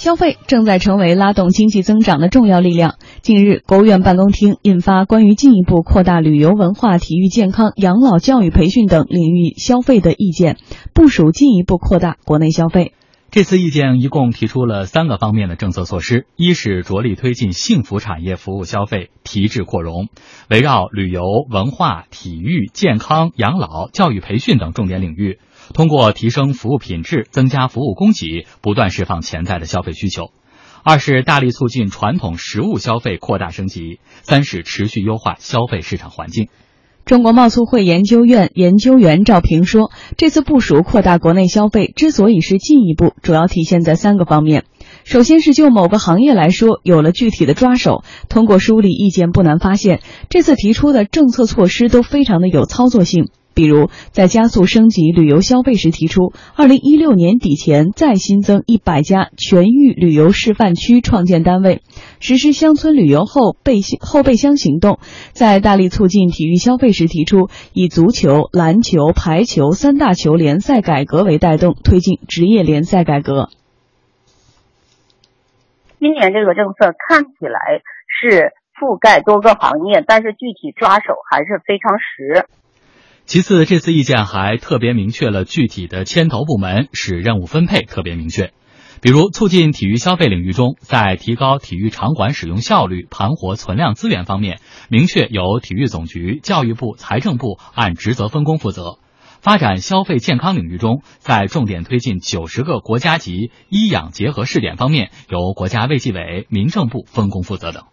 消费正在成为拉动经济增长的重要力量。近日，国务院办公厅印发关于进一步扩大旅游、文化、体育、健康、养老、教育培训等领域消费的意见，部署进一步扩大国内消费。这次意见一共提出了三个方面的政策措施：一是着力推进幸福产业服务消费提质扩容，围绕旅游、文化、体育、健康、养老、教育培训等重点领域。通过提升服务品质、增加服务供给，不断释放潜在的消费需求；二是大力促进传统实物消费扩大升级；三是持续优化消费市场环境。中国贸促会研究院研究员赵平说：“这次部署扩大国内消费之所以是进一步，主要体现在三个方面。首先是就某个行业来说，有了具体的抓手。通过梳理意见，不难发现，这次提出的政策措施都非常的有操作性。”比如，在加速升级旅游消费时，提出二零一六年底前再新增一百家全域旅游示范区创建单位，实施乡村旅游后备后备箱行动；在大力促进体育消费时，提出以足球、篮球、排球三大球联赛改革为带动，推进职业联赛改革。今年这个政策看起来是覆盖多个行业，但是具体抓手还是非常实。其次，这次意见还特别明确了具体的牵头部门，使任务分配特别明确。比如，促进体育消费领域中，在提高体育场馆使用效率、盘活存量资源方面，明确由体育总局、教育部、财政部按职责分工负责；发展消费健康领域中，在重点推进九十个国家级医养结合试点方面，由国家卫计委、民政部分工负责等。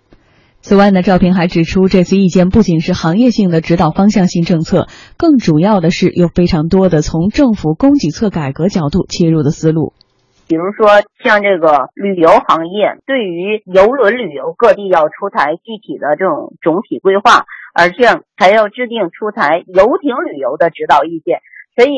此外呢，赵平还指出，这次意见不仅是行业性的指导方向性政策，更主要的是有非常多的从政府供给侧改革角度切入的思路。比如说，像这个旅游行业，对于游轮旅游，各地要出台具体的这种总体规划，而且还要制定出台游艇旅游的指导意见。所以，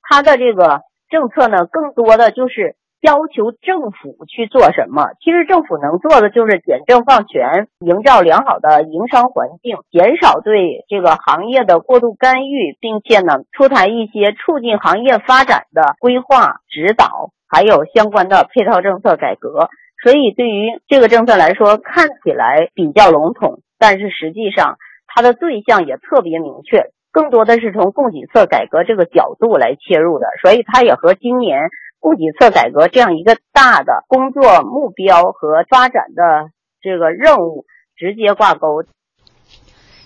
它的这个政策呢，更多的就是。要求政府去做什么？其实政府能做的就是简政放权，营造良好的营商环境，减少对这个行业的过度干预，并且呢，出台一些促进行业发展的规划指导，还有相关的配套政策改革。所以，对于这个政策来说，看起来比较笼统，但是实际上它的对象也特别明确，更多的是从供给侧改革这个角度来切入的。所以，它也和今年。供给侧改革这样一个大的工作目标和发展的这个任务直接挂钩。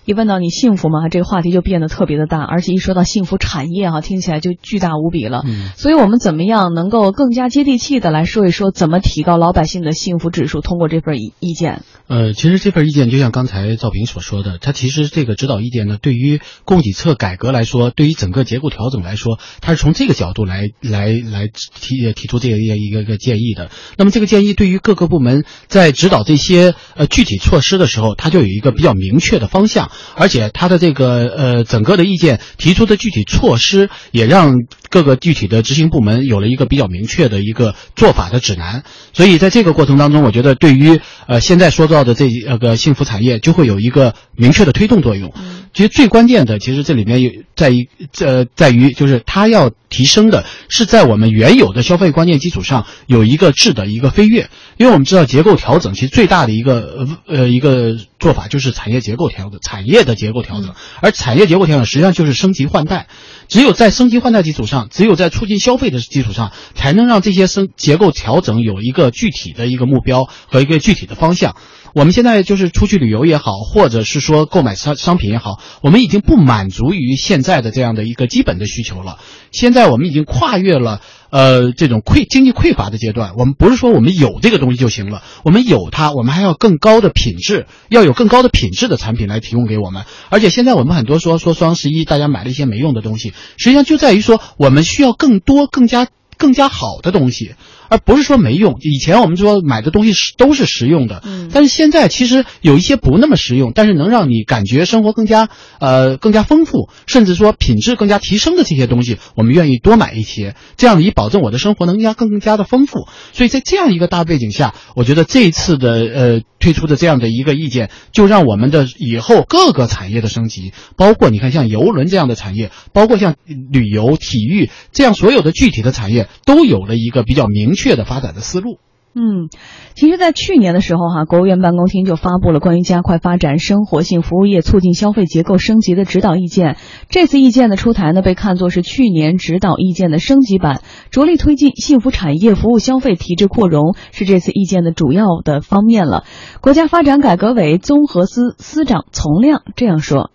一问到你幸福吗？这个话题就变得特别的大，而且一说到幸福产业哈，听起来就巨大无比了。嗯，所以我们怎么样能够更加接地气的来说一说，怎么提高老百姓的幸福指数？通过这份意意见。呃，其实这份意见就像刚才赵平所说的，它其实这个指导意见呢，对于供给侧改革来说，对于整个结构调整来说，它是从这个角度来来来提提出这个一个一个建议的。那么这个建议对于各个部门在指导这些呃具体措施的时候，它就有一个比较明确的方向。而且他的这个呃整个的意见提出的具体措施，也让各个具体的执行部门有了一个比较明确的一个做法的指南。所以在这个过程当中，我觉得对于呃现在说到的这呃个幸福产业，就会有一个明确的推动作用。其实最关键的，其实这里面有在于这在于就是它要提升的是在我们原有的消费观念基础上有一个质的一个飞跃。因为我们知道结构调整其实最大的一个呃一个做法就是产业结构调整，产业的结构调整，而产业结构调整实际上就是升级换代。只有在升级换代基础上，只有在促进消费的基础上，才能让这些升结构调整有一个具体的一个目标和一个具体的方向。我们现在就是出去旅游也好，或者是说购买商商品也好，我们已经不满足于现在的这样的一个基本的需求了。现在我们已经跨越了。呃，这种匮经济匮乏的阶段，我们不是说我们有这个东西就行了，我们有它，我们还要更高的品质，要有更高的品质的产品来提供给我们。而且现在我们很多说说双十一，大家买了一些没用的东西，实际上就在于说我们需要更多、更加。更加好的东西，而不是说没用。以前我们说买的东西是都是实用的，嗯，但是现在其实有一些不那么实用，但是能让你感觉生活更加呃更加丰富，甚至说品质更加提升的这些东西，我们愿意多买一些，这样以保证我的生活能加更加的丰富。所以在这样一个大背景下，我觉得这一次的呃推出的这样的一个意见，就让我们的以后各个产业的升级，包括你看像游轮这样的产业，包括像旅游、体育这样所有的具体的产业。都有了一个比较明确的发展的思路。嗯，其实，在去年的时候，哈，国务院办公厅就发布了关于加快发展生活性服务业、促进消费结构升级的指导意见。这次意见的出台呢，被看作是去年指导意见的升级版，着力推进幸福产业服务消费提质扩容，是这次意见的主要的方面了。国家发展改革委综合司司长丛亮这样说：“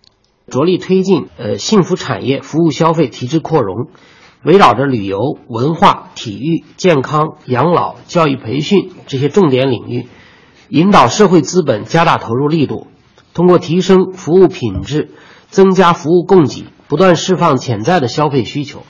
着力推进呃幸福产业服务消费提质扩容。”围绕着旅游、文化、体育、健康、养老、教育培训这些重点领域，引导社会资本加大投入力度，通过提升服务品质、增加服务供给，不断释放潜在的消费需求。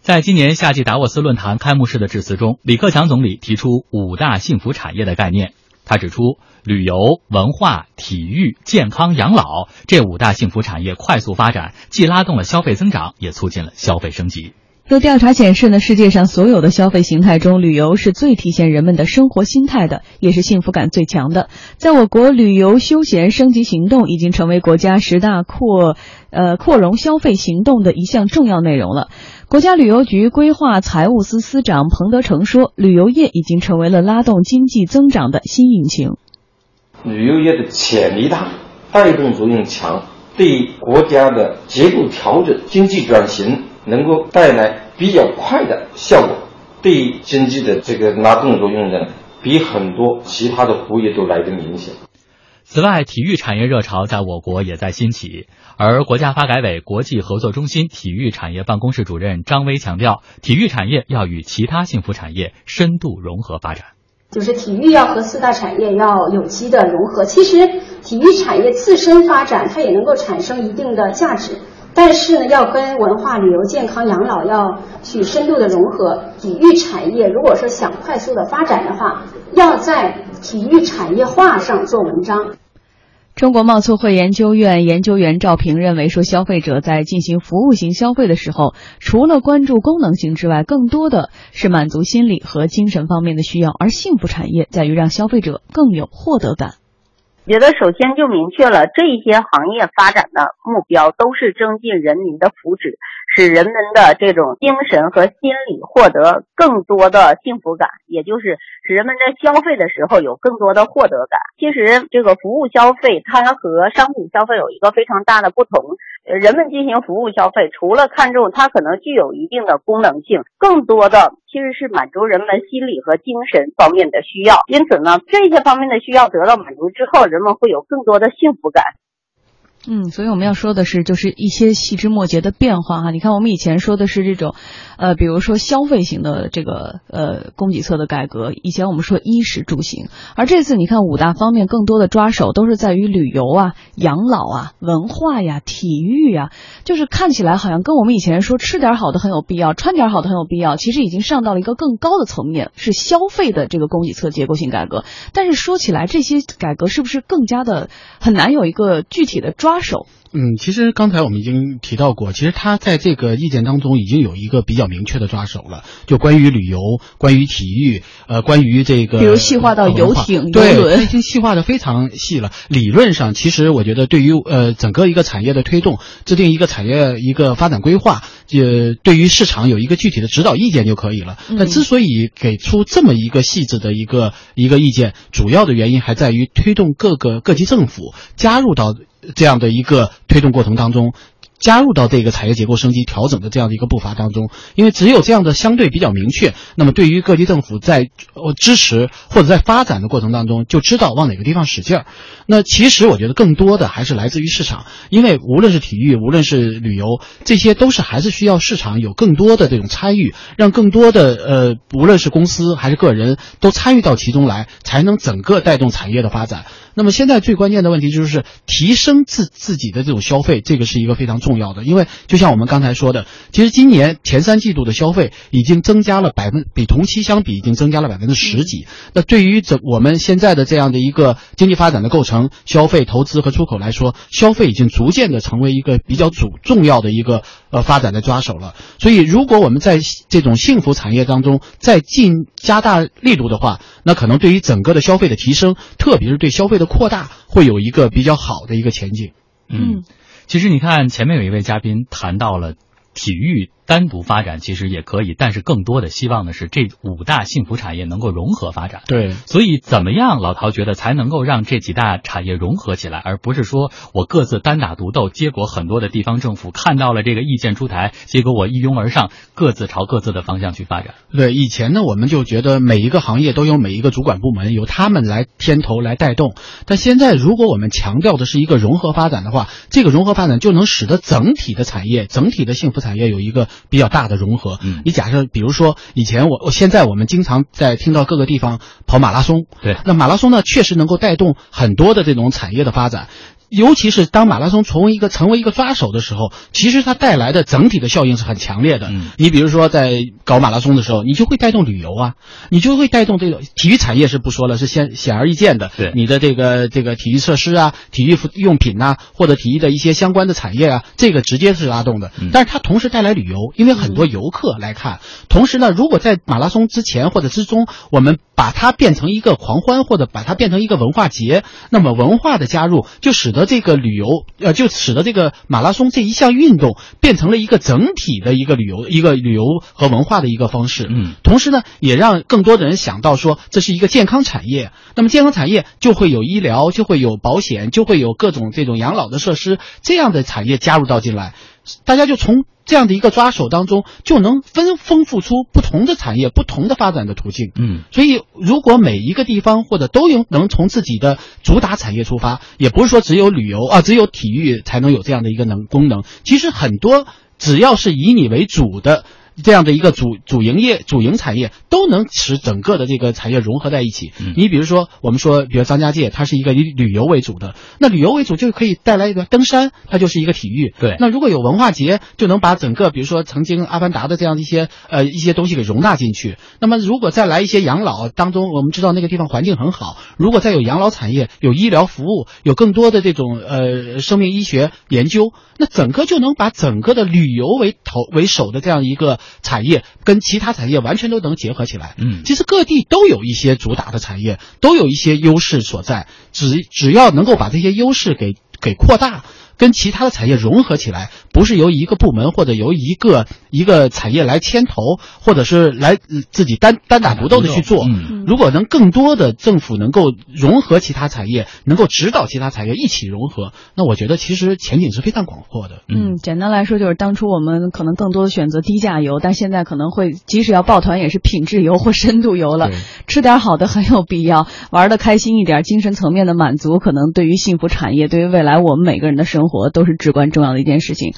在今年夏季达沃斯论坛开幕式的致辞中，李克强总理提出五大幸福产业的概念。他指出，旅游、文化、体育、健康、养老这五大幸福产业快速发展，既拉动了消费增长，也促进了消费升级。有调查显示呢，世界上所有的消费形态中，旅游是最体现人们的生活心态的，也是幸福感最强的。在我国，旅游休闲升级行动已经成为国家十大扩呃扩容消费行动的一项重要内容了。国家旅游局规划财务司司长彭德成说，旅游业已经成为了拉动经济增长的新引擎。旅游业的潜力大，带动作用强，对国家的结构调整、经济转型。能够带来比较快的效果，对经济的这个拉动作用呢，比很多其他的服务业都来得明显。此外，体育产业热潮在我国也在兴起，而国家发改委国际合作中心体育产业办公室主任张威强调，体育产业要与其他幸福产业深度融合发展，就是体育要和四大产业要有机的融合。其实，体育产业自身发展，它也能够产生一定的价值。但是呢，要跟文化、旅游、健康、养老要去深度的融合。体育产业如果说想快速的发展的话，要在体育产业化上做文章。中国贸促会研究院研究员赵平认为说，消费者在进行服务型消费的时候，除了关注功能性之外，更多的是满足心理和精神方面的需要，而幸福产业在于让消费者更有获得感。觉得首先就明确了这一些行业发展的目标都是增进人民的福祉，使人们的这种精神和心理获得更多的幸福感，也就是使人们在消费的时候有更多的获得感。其实这个服务消费它和商品消费有一个非常大的不同。人们进行服务消费，除了看重它可能具有一定的功能性，更多的其实是满足人们心理和精神方面的需要。因此呢，这些方面的需要得到满足之后，人们会有更多的幸福感。嗯，所以我们要说的是，就是一些细枝末节的变化哈。你看，我们以前说的是这种，呃，比如说消费型的这个呃供给侧的改革，以前我们说衣食住行，而这次你看五大方面更多的抓手都是在于旅游啊、养老啊、文化呀、体育呀，就是看起来好像跟我们以前说吃点好的很有必要，穿点好的很有必要，其实已经上到了一个更高的层面，是消费的这个供给侧结构性改革。但是说起来，这些改革是不是更加的很难有一个具体的抓？手，嗯，其实刚才我们已经提到过，其实他在这个意见当中已经有一个比较明确的抓手了，就关于旅游、关于体育，呃，关于这个，比如细化到游艇、游轮，已经细化的非常细了。理论上，其实我觉得对于呃整个一个产业的推动，制定一个产业一个发展规划，呃，对于市场有一个具体的指导意见就可以了。那之所以给出这么一个细致的一个一个意见，主要的原因还在于推动各个各级政府加入到。这样的一个推动过程当中。加入到这个产业结构升级调整的这样的一个步伐当中，因为只有这样的相对比较明确，那么对于各级政府在呃支持或者在发展的过程当中，就知道往哪个地方使劲儿。那其实我觉得更多的还是来自于市场，因为无论是体育，无论是旅游，这些都是还是需要市场有更多的这种参与，让更多的呃无论是公司还是个人都参与到其中来，才能整个带动产业的发展。那么现在最关键的问题就是提升自自己的这种消费，这个是一个非常重要的。因为就像我们刚才说的，其实今年前三季度的消费已经增加了百分，比同期相比已经增加了百分之十几。那对于整我们现在的这样的一个经济发展的构成，消费、投资和出口来说，消费已经逐渐的成为一个比较主重要的一个呃发展的抓手了。所以，如果我们在这种幸福产业当中再进加大力度的话，那可能对于整个的消费的提升，特别是对消费的扩大会有一个比较好的一个前景。嗯，其实你看前面有一位嘉宾谈到了体育单独发展其实也可以，但是更多的希望的是这五大幸福产业能够融合发展。对，所以怎么样，老陶觉得才能够让这几大产业融合起来，而不是说我各自单打独斗，结果很多的地方政府看到了这个意见出台，结果我一拥而上，各自朝各自的方向去发展。对，以前呢，我们就觉得每一个行业都有每一个主管部门，由他们来牵头来带动。但现在，如果我们强调的是一个融合发展的话，这个融合发展就能使得整体的产业、整体的幸福产业有一个比较大的融合。嗯，你假设，比如说以前我，我现在我们经常在听到各个地方跑马拉松，对，那马拉松呢，确实能够带动很多的这种产业的发展。尤其是当马拉松成为一个成为一个抓手的时候，其实它带来的整体的效应是很强烈的。嗯，你比如说在搞马拉松的时候，你就会带动旅游啊，你就会带动这个体育产业是不说了，是显显而易见的。对，你的这个这个体育设施啊、体育用品呐，或者体育的一些相关的产业啊，这个直接是拉动的。嗯，但是它同时带来旅游，因为很多游客来看。同时呢，如果在马拉松之前或者之中，我们把它变成一个狂欢，或者把它变成一个文化节，那么文化的加入就使得这个旅游。呃，就使得这个马拉松这一项运动变成了一个整体的一个旅游、一个旅游和文化的一个方式。嗯，同时呢，也让更多的人想到说，这是一个健康产业。那么健康产业就会有医疗，就会有保险，就会有各种这种养老的设施，这样的产业加入到进来，大家就从这样的一个抓手当中，就能分丰富出不同的产业、不同的发展的途径。嗯，所以如果每一个地方或者都有能从自己的主打产业出发，也不是说只有旅游啊，只有体育才能有这样的一个能功能。其实很多只要是以你为主的。这样的一个主主营业、主营产业都能使整个的这个产业融合在一起。嗯，你比如说，我们说，比如张家界，它是一个以旅游为主的，那旅游为主就可以带来一个登山，它就是一个体育。对，那如果有文化节，就能把整个，比如说曾经阿凡达的这样一些呃一些东西给容纳进去。那么如果再来一些养老当中，我们知道那个地方环境很好，如果再有养老产业、有医疗服务、有更多的这种呃生命医学研究，那整个就能把整个的旅游为头为首的这样一个。产业跟其他产业完全都能结合起来。嗯，其实各地都有一些主打的产业，都有一些优势所在。只只要能够把这些优势给给扩大。跟其他的产业融合起来，不是由一个部门或者由一个一个产业来牵头，或者是来自己单单打独斗的去做。嗯，如果能更多的政府能够融合其他产业，能够指导其他产业一起融合，那我觉得其实前景是非常广阔的。嗯，简单来说就是当初我们可能更多的选择低价游，但现在可能会即使要抱团也是品质游或深度游了。吃点好的很有必要，玩的开心一点，精神层面的满足，可能对于幸福产业，对于未来我们每个人的生活。活都是至关重要的一件事情。